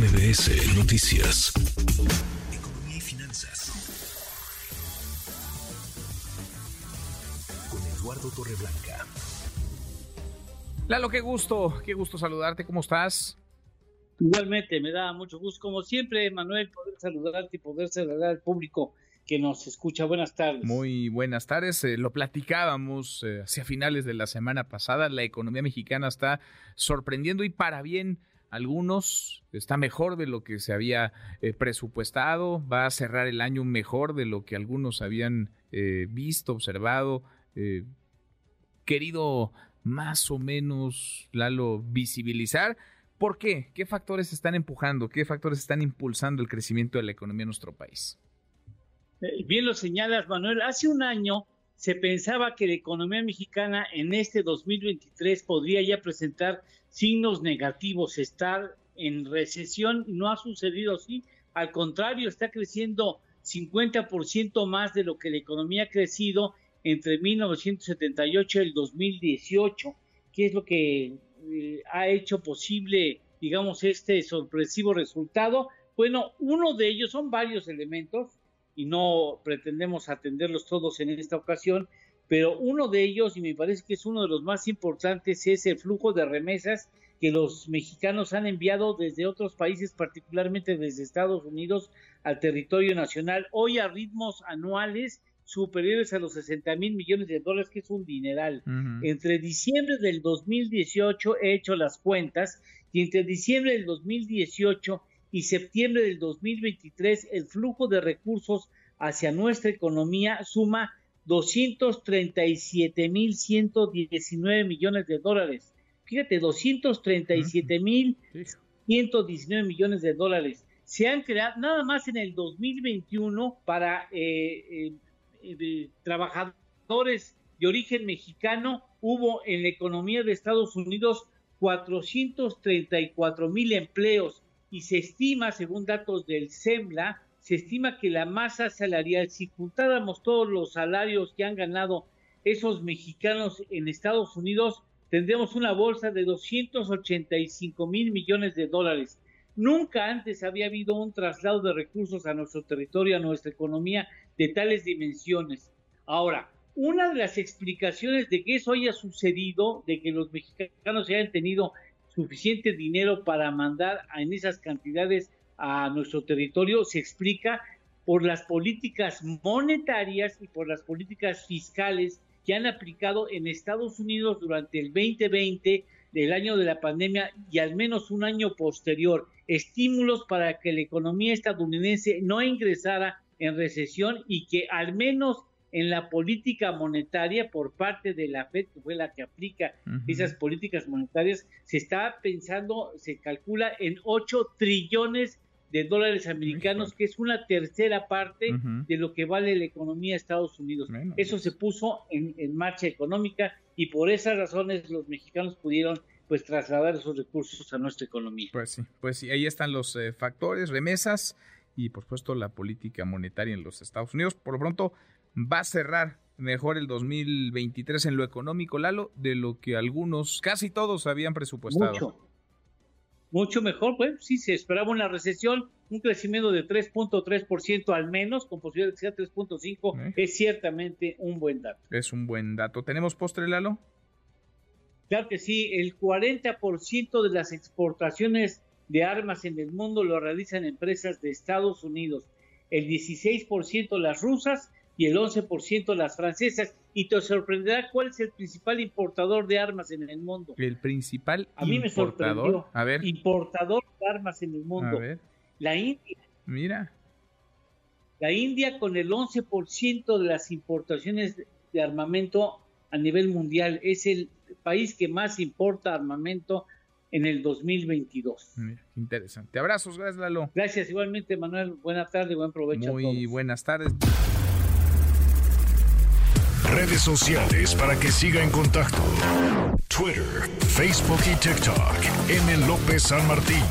MBS Noticias. Economía y finanzas. Con Eduardo Torreblanca. Lalo, qué gusto, qué gusto saludarte, ¿cómo estás? Igualmente, me da mucho gusto, como siempre, Manuel, poder saludarte y poder saludar al público que nos escucha. Buenas tardes. Muy buenas tardes. Eh, lo platicábamos eh, hacia finales de la semana pasada. La economía mexicana está sorprendiendo y para bien algunos. Está mejor de lo que se había eh, presupuestado. Va a cerrar el año mejor de lo que algunos habían visto, observado, querido más o menos, Lalo, visibilizar. ¿Por qué? ¿Qué factores están empujando? ¿Qué factores están impulsando el crecimiento de la economía en nuestro país? Eh, bien lo señalas, Manuel. Hace un año se pensaba que la economía mexicana en este 2023 podría ya presentar signos negativos, estar en recesión. No ha sucedido así. Al contrario, está creciendo 50% más de lo que la economía ha crecido entre 1978 y el 2018, que es lo que eh, ha hecho posible, digamos, este sorpresivo resultado. Bueno, uno de ellos son varios elementos y no pretendemos atenderlos todos en esta ocasión, pero uno de ellos, y me parece que es uno de los más importantes, es el flujo de remesas que los mexicanos han enviado desde otros países, particularmente desde Estados Unidos, al territorio nacional, hoy a ritmos anuales superiores a los 60 mil millones de dólares, que es un dineral. Entre diciembre del 2018 he hecho las cuentas y entre diciembre del 2018 y septiembre del 2023 el flujo de recursos hacia nuestra economía suma 237 mil 119 millones de dólares. Fíjate, 237 mil 119 millones de dólares. Se han creado nada más en el 2021 para eh, eh, trabajadores de origen mexicano, hubo en la economía de Estados Unidos 434 mil empleos y se estima, según datos del SEMLA, se estima que la masa salarial, si juntáramos todos los salarios que han ganado esos mexicanos en Estados Unidos, tendríamos una bolsa de 285 mil millones de dólares. Nunca antes había habido un traslado de recursos a nuestro territorio, a nuestra economía, de tales dimensiones. Ahora, una de las explicaciones de que eso haya sucedido, de que los mexicanos hayan tenido suficiente dinero para mandar en esas cantidades a nuestro territorio se explica por las políticas monetarias y por las políticas fiscales que han aplicado en Estados Unidos durante el 2020 del año de la pandemia y al menos un año posterior, estímulos para que la economía estadounidense no ingresara en recesión y que al menos en la política monetaria por parte de la Fed, que fue la que aplica esas políticas monetarias, se está pensando, se calcula en 8 trillones de dólares americanos, que es una tercera parte de lo que vale la economía de Estados Unidos. Eso se puso en, marcha económica y por esas razones los mexicanos pudieron pues trasladar esos recursos a nuestra economía. Pues sí, pues sí, ahí están los eh, factores, remesas y por supuesto la política monetaria en los Estados Unidos. Por lo pronto, va a cerrar mejor el 2023 en lo económico, Lalo, de lo que algunos, casi todos habían presupuestado. Mucho, mucho mejor, pues sí, se esperaba una recesión, un crecimiento de 3.3% al menos, con posibilidad de que sea 3.5, es ciertamente un buen dato. Es un buen dato. ¿Tenemos postre, Lalo? Claro que sí, el 40% de las exportaciones de armas en el mundo lo realizan empresas de Estados Unidos, el 16% las rusas y el 11% las francesas. Y te sorprenderá cuál es el principal importador de armas en el mundo. El principal A mí me sorprendió. A ver. Importador de armas en el mundo. A ver. La India. Mira. La India con el 11% de las importaciones de armamento a nivel mundial es el país que más importa armamento en el 2022. Mira, interesante. Abrazos, gracias Lalo. Gracias igualmente Manuel. Buenas tardes, buen provecho. Muy buenas tardes. Redes sociales para que siga en contacto: Twitter, Facebook y TikTok. M. López San Martín.